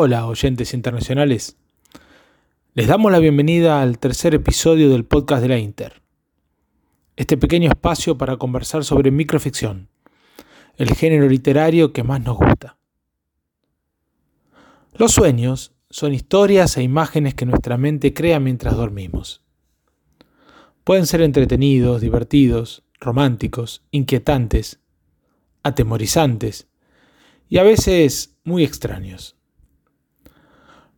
Hola oyentes internacionales. Les damos la bienvenida al tercer episodio del podcast de la Inter. Este pequeño espacio para conversar sobre microficción, el género literario que más nos gusta. Los sueños son historias e imágenes que nuestra mente crea mientras dormimos. Pueden ser entretenidos, divertidos, románticos, inquietantes, atemorizantes y a veces muy extraños.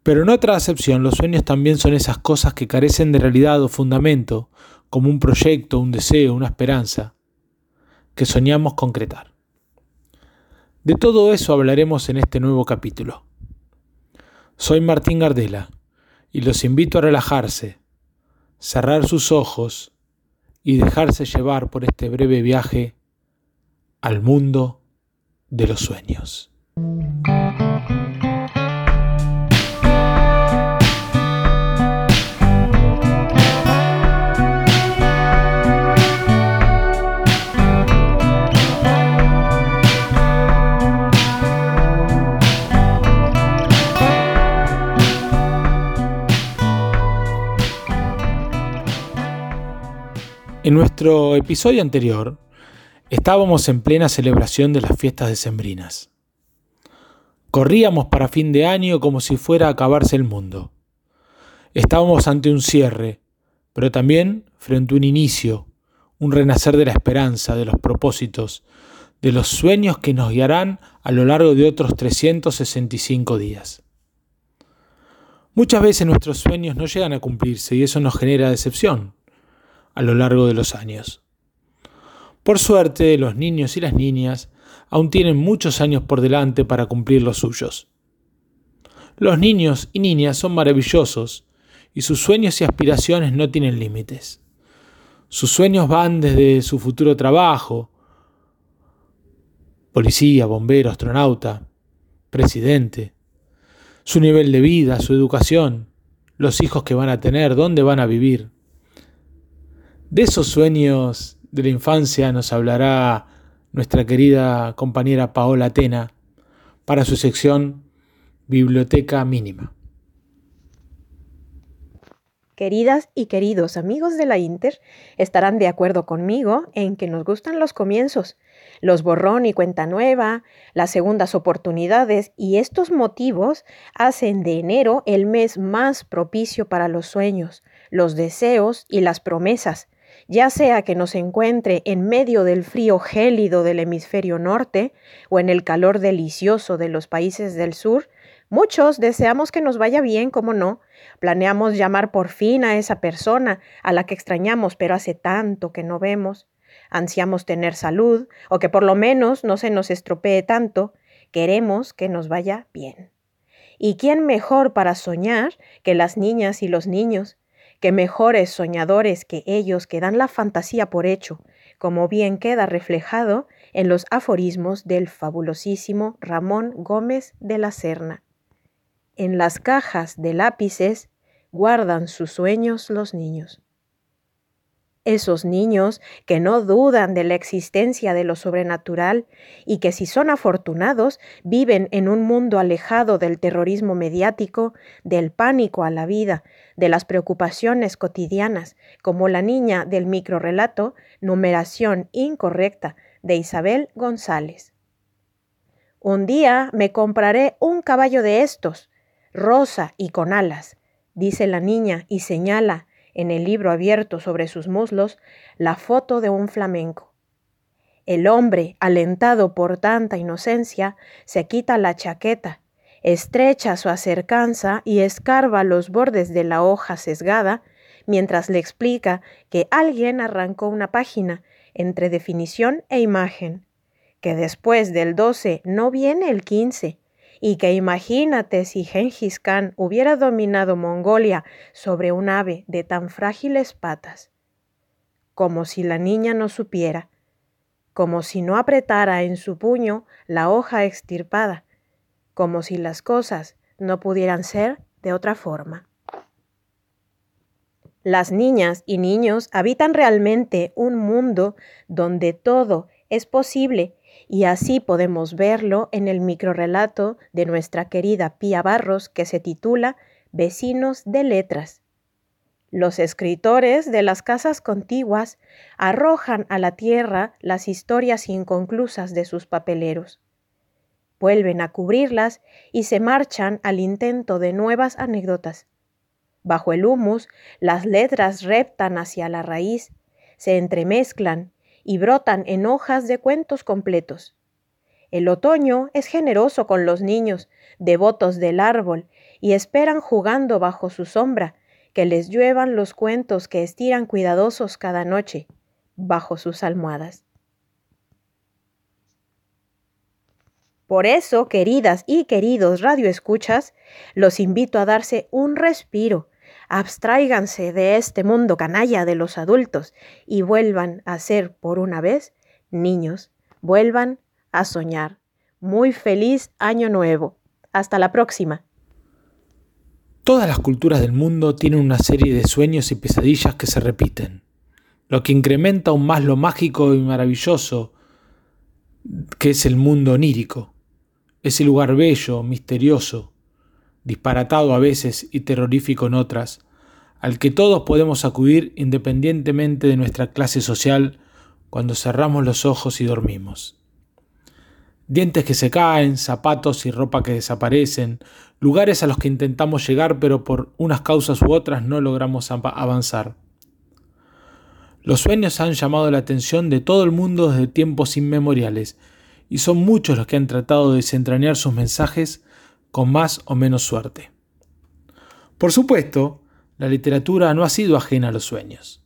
Pero en otra acepción, los sueños también son esas cosas que carecen de realidad o fundamento, como un proyecto, un deseo, una esperanza, que soñamos concretar. De todo eso hablaremos en este nuevo capítulo. Soy Martín Gardela y los invito a relajarse, cerrar sus ojos y dejarse llevar por este breve viaje al mundo de los sueños. En nuestro episodio anterior estábamos en plena celebración de las fiestas decembrinas. Corríamos para fin de año como si fuera a acabarse el mundo. Estábamos ante un cierre, pero también frente a un inicio, un renacer de la esperanza, de los propósitos, de los sueños que nos guiarán a lo largo de otros 365 días. Muchas veces nuestros sueños no llegan a cumplirse y eso nos genera decepción a lo largo de los años. Por suerte, los niños y las niñas aún tienen muchos años por delante para cumplir los suyos. Los niños y niñas son maravillosos y sus sueños y aspiraciones no tienen límites. Sus sueños van desde su futuro trabajo, policía, bombero, astronauta, presidente, su nivel de vida, su educación, los hijos que van a tener, dónde van a vivir. De esos sueños de la infancia nos hablará nuestra querida compañera Paola Atena para su sección Biblioteca Mínima. Queridas y queridos amigos de la Inter estarán de acuerdo conmigo en que nos gustan los comienzos, los borrón y cuenta nueva, las segundas oportunidades y estos motivos hacen de enero el mes más propicio para los sueños, los deseos y las promesas, ya sea que nos encuentre en medio del frío gélido del hemisferio norte o en el calor delicioso de los países del sur, muchos deseamos que nos vaya bien, como no, planeamos llamar por fin a esa persona a la que extrañamos pero hace tanto que no vemos, ansiamos tener salud o que por lo menos no se nos estropee tanto, queremos que nos vaya bien. ¿Y quién mejor para soñar que las niñas y los niños? Que mejores soñadores que ellos que dan la fantasía por hecho, como bien queda reflejado en los aforismos del fabulosísimo Ramón Gómez de la Serna. En las cajas de lápices guardan sus sueños los niños esos niños que no dudan de la existencia de lo sobrenatural y que si son afortunados viven en un mundo alejado del terrorismo mediático, del pánico a la vida, de las preocupaciones cotidianas, como la niña del microrelato Numeración Incorrecta de Isabel González. Un día me compraré un caballo de estos, rosa y con alas, dice la niña y señala en el libro abierto sobre sus muslos la foto de un flamenco. El hombre, alentado por tanta inocencia, se quita la chaqueta, estrecha su acercanza y escarba los bordes de la hoja sesgada, mientras le explica que alguien arrancó una página entre definición e imagen, que después del 12 no viene el 15, y que imagínate si Genghis Khan hubiera dominado Mongolia sobre un ave de tan frágiles patas. Como si la niña no supiera, como si no apretara en su puño la hoja extirpada, como si las cosas no pudieran ser de otra forma. Las niñas y niños habitan realmente un mundo donde todo es posible y así podemos verlo en el microrelato de nuestra querida Pía Barros que se titula Vecinos de Letras. Los escritores de las casas contiguas arrojan a la tierra las historias inconclusas de sus papeleros. Vuelven a cubrirlas y se marchan al intento de nuevas anécdotas. Bajo el humus, las letras reptan hacia la raíz, se entremezclan y brotan en hojas de cuentos completos. El otoño es generoso con los niños, devotos del árbol, y esperan jugando bajo su sombra que les lluevan los cuentos que estiran cuidadosos cada noche bajo sus almohadas. Por eso, queridas y queridos radioescuchas, los invito a darse un respiro abstráiganse de este mundo canalla de los adultos y vuelvan a ser por una vez niños, vuelvan a soñar. Muy feliz año nuevo. Hasta la próxima. Todas las culturas del mundo tienen una serie de sueños y pesadillas que se repiten, lo que incrementa aún más lo mágico y maravilloso que es el mundo onírico, ese lugar bello, misterioso, disparatado a veces y terrorífico en otras, al que todos podemos acudir independientemente de nuestra clase social cuando cerramos los ojos y dormimos. Dientes que se caen, zapatos y ropa que desaparecen, lugares a los que intentamos llegar pero por unas causas u otras no logramos avanzar. Los sueños han llamado la atención de todo el mundo desde tiempos inmemoriales, y son muchos los que han tratado de desentrañar sus mensajes con más o menos suerte. Por supuesto, la literatura no ha sido ajena a los sueños.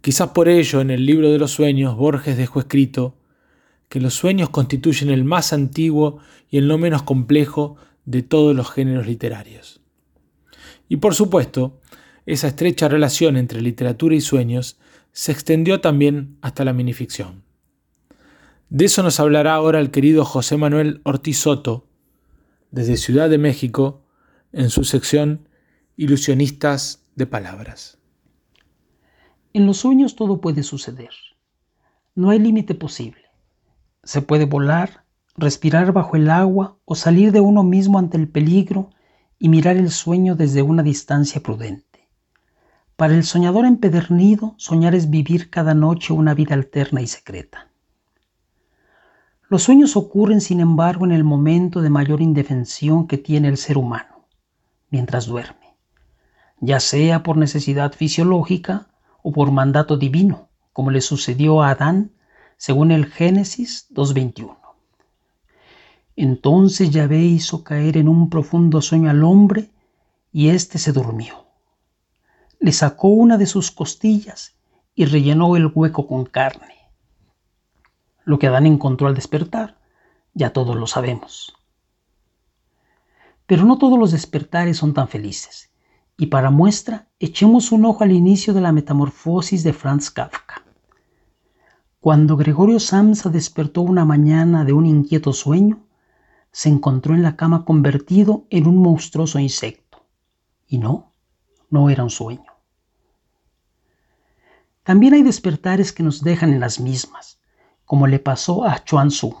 Quizás por ello en el libro de los sueños Borges dejó escrito que los sueños constituyen el más antiguo y el no menos complejo de todos los géneros literarios. Y por supuesto, esa estrecha relación entre literatura y sueños se extendió también hasta la minificción. De eso nos hablará ahora el querido José Manuel Ortiz Soto, desde Ciudad de México en su sección Ilusionistas de Palabras. En los sueños todo puede suceder. No hay límite posible. Se puede volar, respirar bajo el agua o salir de uno mismo ante el peligro y mirar el sueño desde una distancia prudente. Para el soñador empedernido, soñar es vivir cada noche una vida alterna y secreta. Los sueños ocurren, sin embargo, en el momento de mayor indefensión que tiene el ser humano, mientras duerme, ya sea por necesidad fisiológica o por mandato divino, como le sucedió a Adán, según el Génesis 2.21. Entonces Yahvé hizo caer en un profundo sueño al hombre y éste se durmió. Le sacó una de sus costillas y rellenó el hueco con carne lo que Adán encontró al despertar, ya todos lo sabemos. Pero no todos los despertares son tan felices, y para muestra echemos un ojo al inicio de la metamorfosis de Franz Kafka. Cuando Gregorio Samsa despertó una mañana de un inquieto sueño, se encontró en la cama convertido en un monstruoso insecto. Y no, no era un sueño. También hay despertares que nos dejan en las mismas, como le pasó a Chuan Tzu,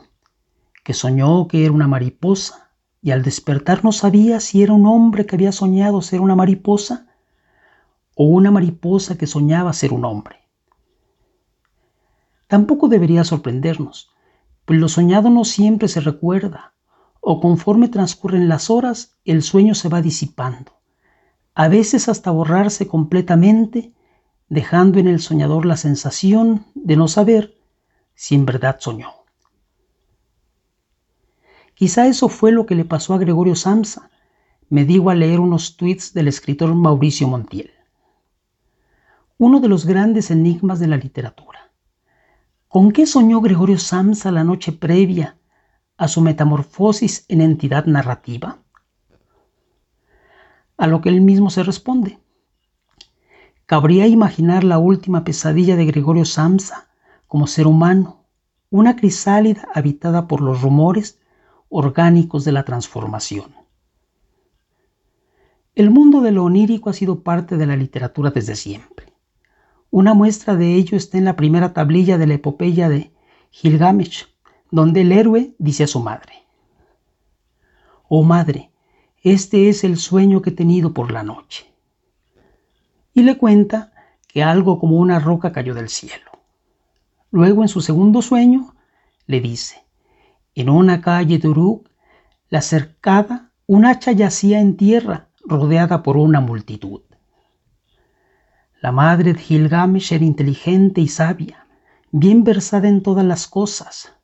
que soñó que era una mariposa y al despertar no sabía si era un hombre que había soñado ser una mariposa o una mariposa que soñaba ser un hombre. Tampoco debería sorprendernos, pues lo soñado no siempre se recuerda, o conforme transcurren las horas el sueño se va disipando, a veces hasta borrarse completamente, dejando en el soñador la sensación de no saber si en verdad soñó. Quizá eso fue lo que le pasó a Gregorio Samsa, me digo al leer unos tweets del escritor Mauricio Montiel. Uno de los grandes enigmas de la literatura. ¿Con qué soñó Gregorio Samsa la noche previa a su metamorfosis en entidad narrativa? A lo que él mismo se responde. Cabría imaginar la última pesadilla de Gregorio Samsa como ser humano, una crisálida habitada por los rumores orgánicos de la transformación. El mundo de lo onírico ha sido parte de la literatura desde siempre. Una muestra de ello está en la primera tablilla de la epopeya de Gilgamesh, donde el héroe dice a su madre, Oh madre, este es el sueño que he tenido por la noche. Y le cuenta que algo como una roca cayó del cielo. Luego en su segundo sueño le dice, en una calle de Uruk, la cercada, un hacha yacía en tierra rodeada por una multitud. La madre de Gilgamesh era inteligente y sabia, bien versada en todas las cosas.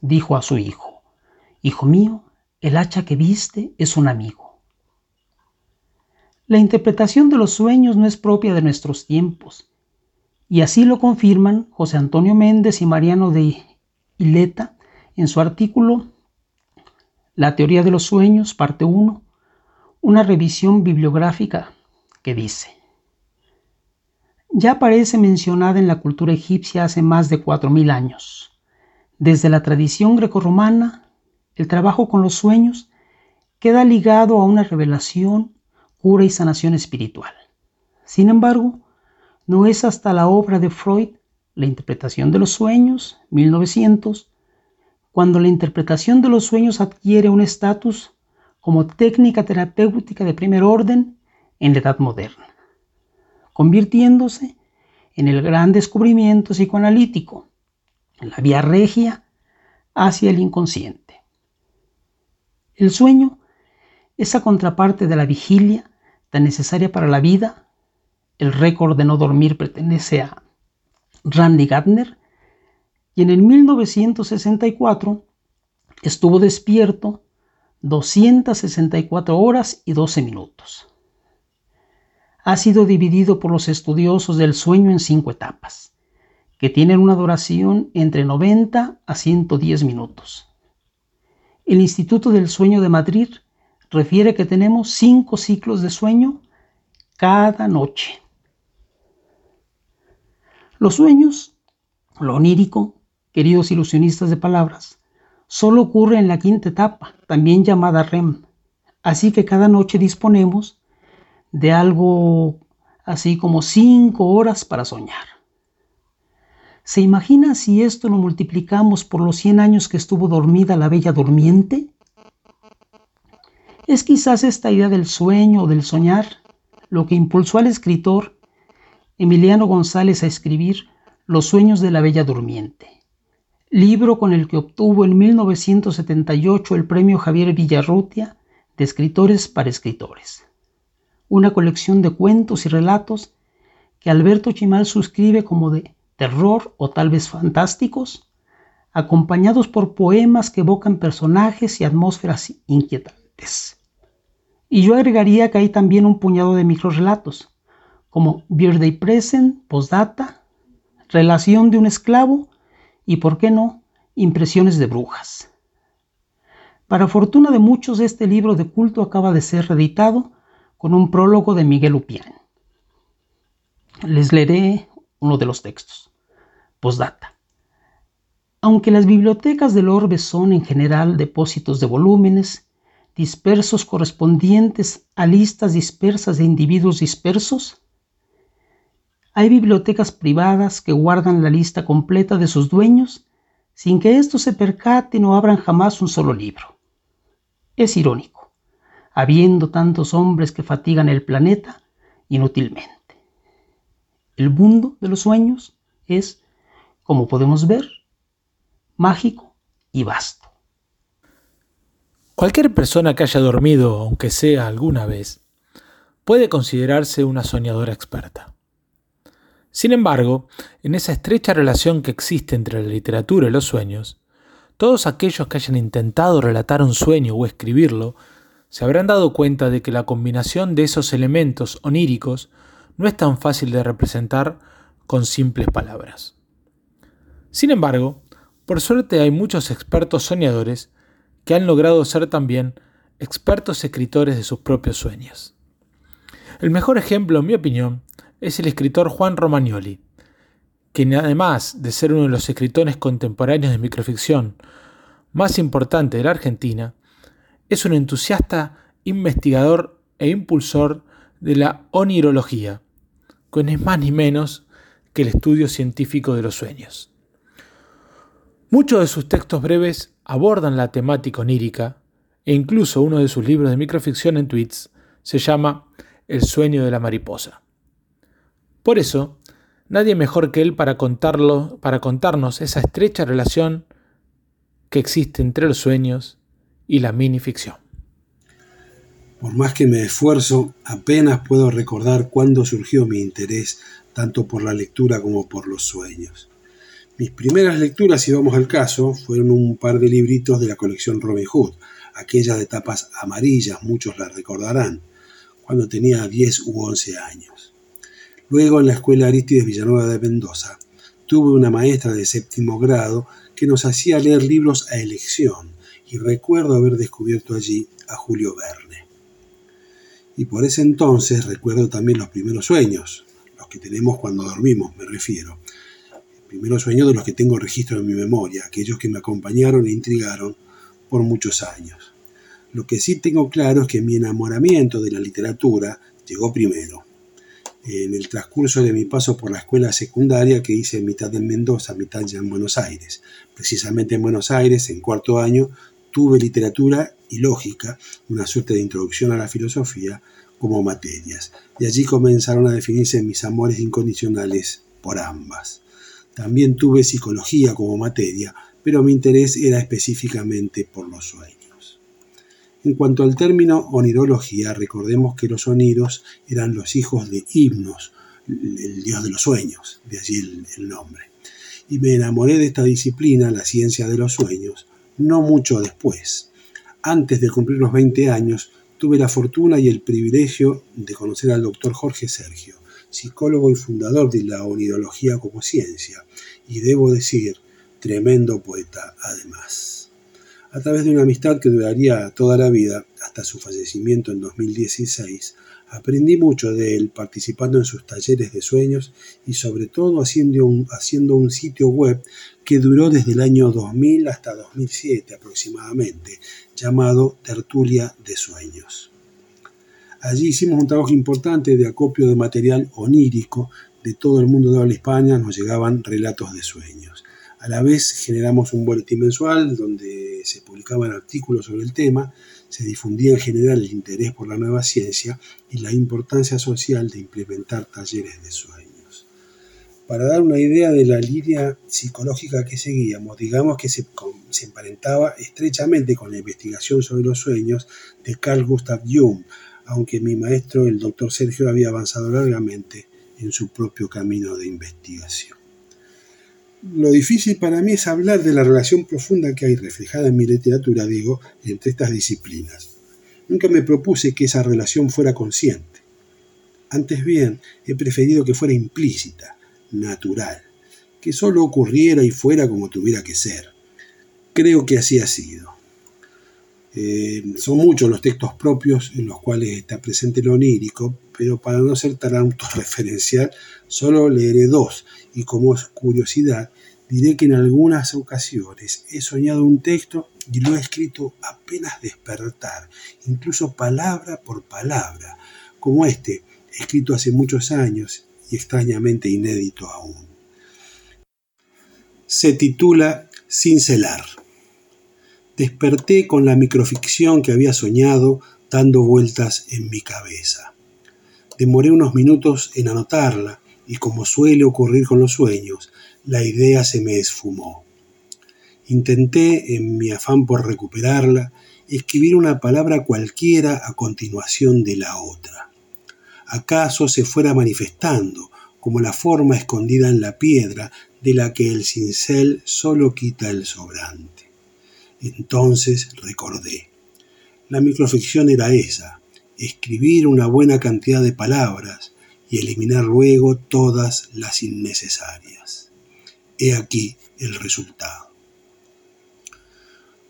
Dijo a su hijo, Hijo mío, el hacha que viste es un amigo. La interpretación de los sueños no es propia de nuestros tiempos, y así lo confirman José Antonio Méndez y Mariano de Ileta en su artículo La teoría de los sueños, parte 1, una revisión bibliográfica que dice, ya aparece mencionada en la cultura egipcia hace más de 4.000 años. Desde la tradición grecorromana, el trabajo con los sueños queda ligado a una revelación, cura y sanación espiritual. Sin embargo, no es hasta la obra de Freud, La interpretación de los sueños, 1900, cuando la interpretación de los sueños adquiere un estatus como técnica terapéutica de primer orden en la edad moderna, convirtiéndose en el gran descubrimiento psicoanalítico, en la vía regia hacia el inconsciente. El sueño, esa contraparte de la vigilia tan necesaria para la vida, el récord de no dormir pertenece a Randy Gardner, y en el 1964 estuvo despierto 264 horas y 12 minutos. Ha sido dividido por los estudiosos del sueño en cinco etapas, que tienen una duración entre 90 a 110 minutos. El Instituto del Sueño de Madrid refiere que tenemos cinco ciclos de sueño cada noche. Los sueños, lo onírico, queridos ilusionistas de palabras, solo ocurre en la quinta etapa, también llamada REM. Así que cada noche disponemos de algo así como cinco horas para soñar. ¿Se imagina si esto lo multiplicamos por los 100 años que estuvo dormida la bella durmiente? Es quizás esta idea del sueño o del soñar lo que impulsó al escritor Emiliano González a escribir Los sueños de la bella durmiente libro con el que obtuvo en 1978 el premio Javier Villarrutia de Escritores para Escritores, una colección de cuentos y relatos que Alberto Chimal suscribe como de terror o tal vez fantásticos, acompañados por poemas que evocan personajes y atmósferas inquietantes. Y yo agregaría que hay también un puñado de microrelatos, como Birthday Present, Postdata, Relación de un esclavo y, por qué no, impresiones de brujas. Para fortuna de muchos, este libro de culto acaba de ser reeditado con un prólogo de Miguel Upián. Les leeré uno de los textos. Postdata. Aunque las bibliotecas del orbe son en general depósitos de volúmenes dispersos correspondientes a listas dispersas de individuos dispersos, hay bibliotecas privadas que guardan la lista completa de sus dueños sin que estos se percaten o abran jamás un solo libro. Es irónico, habiendo tantos hombres que fatigan el planeta inútilmente. El mundo de los sueños es, como podemos ver, mágico y vasto. Cualquier persona que haya dormido, aunque sea alguna vez, puede considerarse una soñadora experta. Sin embargo, en esa estrecha relación que existe entre la literatura y los sueños, todos aquellos que hayan intentado relatar un sueño o escribirlo se habrán dado cuenta de que la combinación de esos elementos oníricos no es tan fácil de representar con simples palabras. Sin embargo, por suerte hay muchos expertos soñadores que han logrado ser también expertos escritores de sus propios sueños. El mejor ejemplo, en mi opinión, es el escritor Juan Romagnoli, quien además de ser uno de los escritores contemporáneos de microficción más importante de la Argentina, es un entusiasta investigador e impulsor de la onirología, que es más ni menos que el estudio científico de los sueños. Muchos de sus textos breves abordan la temática onírica e incluso uno de sus libros de microficción en tweets se llama El sueño de la mariposa. Por eso, nadie mejor que él para contarnos esa estrecha relación que existe entre los sueños y la minificción. Por más que me esfuerzo, apenas puedo recordar cuándo surgió mi interés tanto por la lectura como por los sueños. Mis primeras lecturas, si vamos al caso, fueron un par de libritos de la colección Robin Hood, aquellas de tapas amarillas, muchos las recordarán, cuando tenía 10 u 11 años. Luego en la escuela Aristides Villanueva de Mendoza, tuve una maestra de séptimo grado que nos hacía leer libros a elección y recuerdo haber descubierto allí a Julio Verne. Y por ese entonces recuerdo también los primeros sueños, los que tenemos cuando dormimos, me refiero, primeros sueños de los que tengo registro en mi memoria, aquellos que me acompañaron e intrigaron por muchos años. Lo que sí tengo claro es que mi enamoramiento de la literatura llegó primero. En el transcurso de mi paso por la escuela secundaria que hice mitad en Mendoza, mitad ya en Buenos Aires. Precisamente en Buenos Aires, en cuarto año, tuve literatura y lógica, una suerte de introducción a la filosofía, como materias. Y allí comenzaron a definirse mis amores incondicionales por ambas. También tuve psicología como materia, pero mi interés era específicamente por los sueños. En cuanto al término onirología, recordemos que los sonidos eran los hijos de himnos, el dios de los sueños, de allí el, el nombre. Y me enamoré de esta disciplina, la ciencia de los sueños, no mucho después. Antes de cumplir los 20 años, tuve la fortuna y el privilegio de conocer al doctor Jorge Sergio, psicólogo y fundador de la onirología como ciencia, y debo decir, tremendo poeta además. A través de una amistad que duraría toda la vida, hasta su fallecimiento en 2016, aprendí mucho de él participando en sus talleres de sueños y sobre todo haciendo un, sitio web que duró desde el año 2000 hasta 2007 aproximadamente, llamado Tertulia de Sueños. Allí hicimos un trabajo importante de acopio de material onírico de todo el mundo de habla hispana, nos llegaban relatos de sueños. A la vez generamos un boletín mensual donde se publicaban artículos sobre el tema, se difundía en general el interés por la nueva ciencia y la importancia social de implementar talleres de sueños. Para dar una idea de la línea psicológica que seguíamos, digamos que se, emparentaba estrechamente con la investigación sobre los sueños de Carl Gustav Jung, aunque mi maestro, el doctor Sergio, había avanzado largamente en su propio camino de investigación. Lo difícil para mí es hablar de la relación profunda que hay reflejada en mi literatura, digo, entre estas disciplinas. Nunca me propuse que esa relación fuera consciente. Antes bien, he preferido que fuera implícita, natural, que solo ocurriera y fuera como tuviera que ser. Creo que así ha sido. Eh, son muchos los textos propios en los cuales está presente lo onírico, pero para no ser tan autorreferencial, solo leeré dos, y como curiosidad, diré que en algunas ocasiones he soñado un texto y lo he escrito apenas despertar, incluso palabra por palabra, como este, escrito hace muchos años y extrañamente inédito aún. Se titula Cincelar. Desperté con la microficción que había soñado dando vueltas en mi cabeza. Demoré unos minutos en anotarla y como suele ocurrir con los sueños, la idea se me esfumó. Intenté, en mi afán por recuperarla, escribir una palabra cualquiera a continuación de la otra. Acaso se fuera manifestando como la forma escondida en la piedra de la que el cincel solo quita el sobrante. Entonces recordé. La microficción era esa, escribir una buena cantidad de palabras y eliminar luego todas las innecesarias. He aquí el resultado.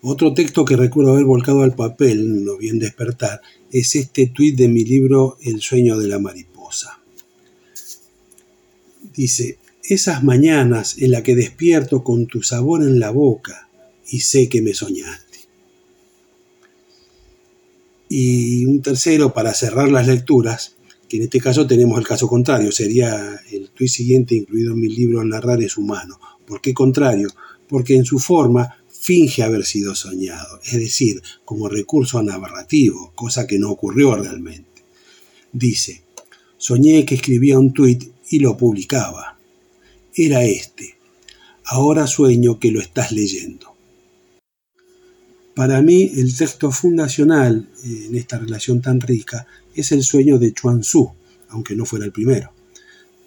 Otro texto que recuerdo haber volcado al papel, no bien despertar, es este tuit de mi libro El sueño de la mariposa. Dice, esas mañanas en la que despierto con tu sabor en la boca, y sé que me soñaste. Y un tercero para cerrar las lecturas, que en este caso tenemos el caso contrario, sería el tuit siguiente incluido en mi libro Narrar es humano. ¿Por qué contrario? porque en su forma finge haber sido soñado, es decir, como recurso narrativo, cosa que no ocurrió realmente. Dice, soñé que escribía un tuit y lo publicaba. Era este. Ahora sueño que lo estás leyendo. Para mí, el texto fundacional eh, en esta relación tan rica es el sueño de Chuan Tzu, aunque no fuera el primero.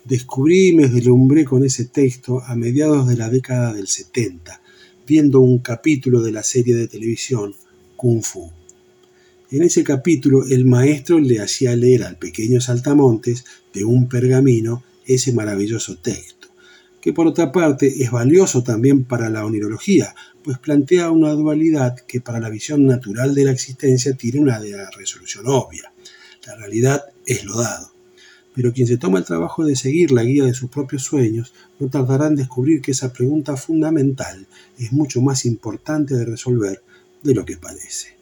Descubrí y me deslumbré con ese texto a mediados de la década del 70, viendo un capítulo de la serie de televisión Kung Fu. En ese capítulo el maestro le hacía leer al pequeño saltamontes de un pergamino ese maravilloso texto, que por otra parte es valioso también para la onirología, pues plantea una dualidad que para la visión natural de la existencia tiene una resolución obvia. La realidad es lo dado. Pero quien se toma el trabajo de seguir la guía de sus propios sueños no tardará en descubrir que esa pregunta fundamental es mucho más importante de resolver de lo que parece.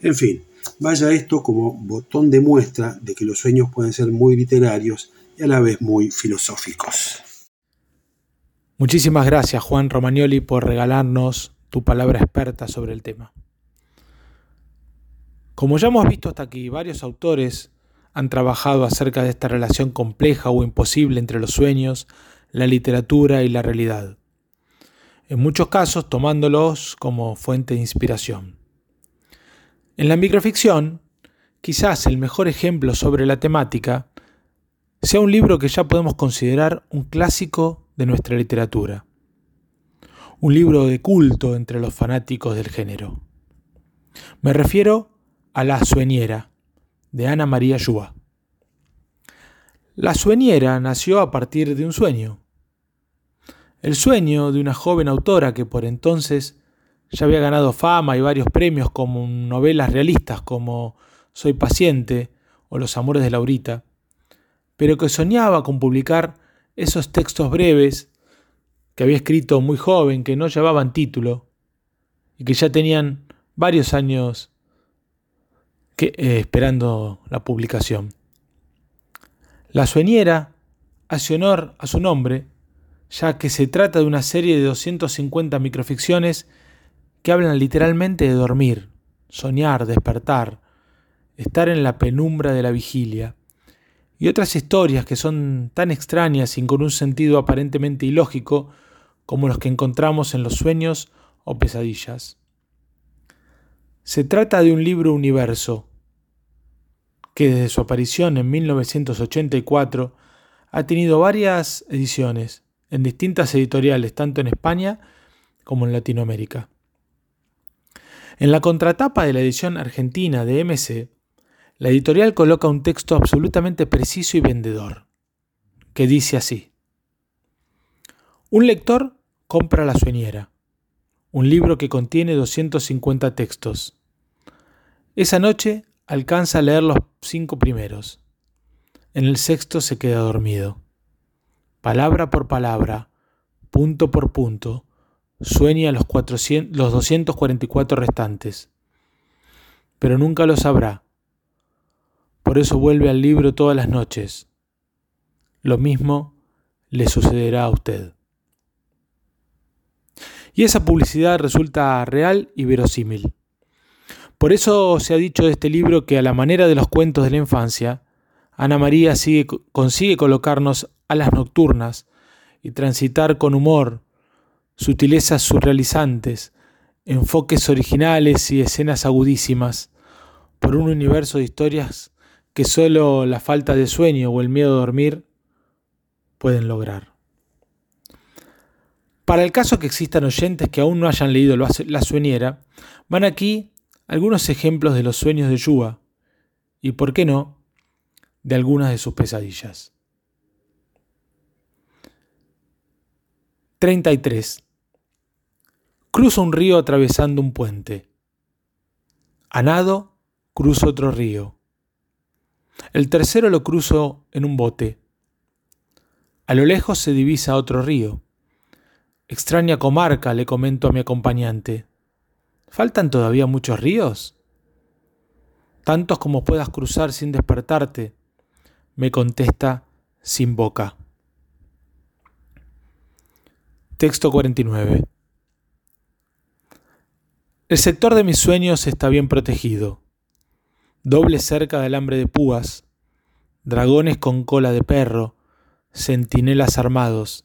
En fin, vaya esto como botón de muestra de que los sueños pueden ser muy literarios y a la vez muy filosóficos. Muchísimas gracias Juan Romagnoli por regalarnos tu palabra experta sobre el tema. Como ya hemos visto hasta aquí, varios autores han trabajado acerca de esta relación compleja o imposible entre los sueños, la literatura y la realidad, en muchos casos tomándolos como fuente de inspiración. En la microficción, quizás el mejor ejemplo sobre la temática sea un libro que ya podemos considerar un clásico de nuestra literatura un libro de culto entre los fanáticos del género. Me refiero a La Sueñera, de Ana María Yúa. La Sueñera nació a partir de un sueño. El sueño de una joven autora que por entonces ya había ganado fama y varios premios como novelas realistas como Soy paciente o Los amores de Laurita, pero que soñaba con publicar esos textos breves que había escrito muy joven, que no llevaban título y que ya tenían varios años eh, esperando la publicación. La sueñera hace honor a su nombre, ya que se trata de una serie de 250 microficciones que hablan literalmente de dormir, soñar, despertar, estar en la penumbra de la vigilia, y otras historias que son tan extrañas y con un sentido aparentemente ilógico como los que encontramos en los sueños o pesadillas. Se trata de un libro universo que desde su aparición en 1984 ha tenido varias ediciones en distintas editoriales, tanto en España como en Latinoamérica. En la contratapa de la edición argentina de MC, la editorial coloca un texto absolutamente preciso y vendedor, que dice así. Un lector compra La Sueñera, un libro que contiene 250 textos. Esa noche alcanza a leer los cinco primeros. En el sexto se queda dormido. Palabra por palabra, punto por punto, sueña los, 400, los 244 restantes. Pero nunca lo sabrá. Por eso vuelve al libro todas las noches. Lo mismo le sucederá a usted. Y esa publicidad resulta real y verosímil. Por eso se ha dicho de este libro que a la manera de los cuentos de la infancia, Ana María sigue, consigue colocarnos a las nocturnas y transitar con humor, sutilezas surrealizantes, enfoques originales y escenas agudísimas, por un universo de historias que solo la falta de sueño o el miedo a dormir pueden lograr. Para el caso que existan oyentes que aún no hayan leído La Sueñera, van aquí algunos ejemplos de los sueños de Yua y, por qué no, de algunas de sus pesadillas. 33. Cruzo un río atravesando un puente. A nado, cruzo otro río. El tercero lo cruzo en un bote. A lo lejos se divisa otro río. Extraña comarca, le comento a mi acompañante. ¿Faltan todavía muchos ríos? Tantos como puedas cruzar sin despertarte, me contesta sin boca. Texto 49. El sector de mis sueños está bien protegido. Doble cerca de alambre de púas, dragones con cola de perro, centinelas armados.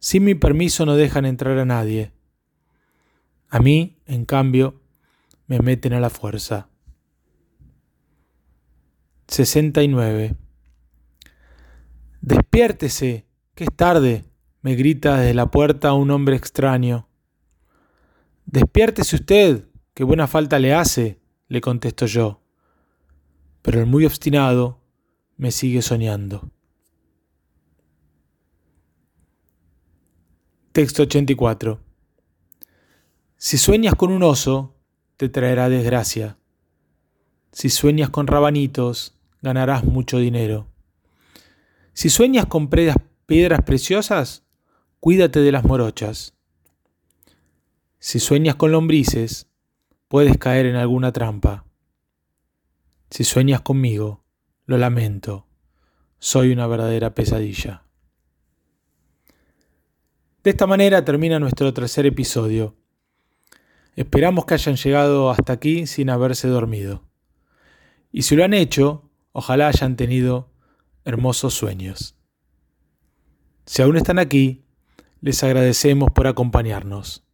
Sin mi permiso no dejan entrar a nadie. A mí, en cambio, me meten a la fuerza. 69. Despiértese, que es tarde, me grita desde la puerta un hombre extraño. Despiértese usted, que buena falta le hace, le contesto yo. Pero el muy obstinado me sigue soñando. Texto 84. Si sueñas con un oso, te traerá desgracia. Si sueñas con rabanitos, ganarás mucho dinero. Si sueñas con piedras preciosas, cuídate de las morochas. Si sueñas con lombrices, puedes caer en alguna trampa. Si sueñas conmigo, lo lamento, soy una verdadera pesadilla. De esta manera termina nuestro tercer episodio. Esperamos que hayan llegado hasta aquí sin haberse dormido. Y si lo han hecho, ojalá hayan tenido hermosos sueños. Si aún están aquí, les agradecemos por acompañarnos.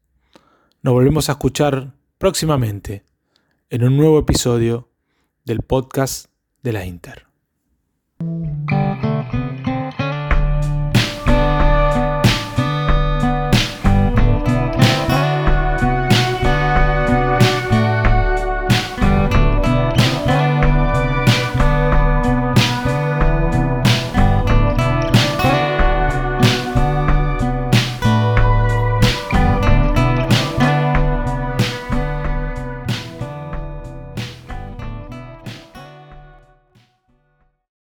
Nos volvemos a escuchar próximamente en un nuevo episodio del podcast de la Inter.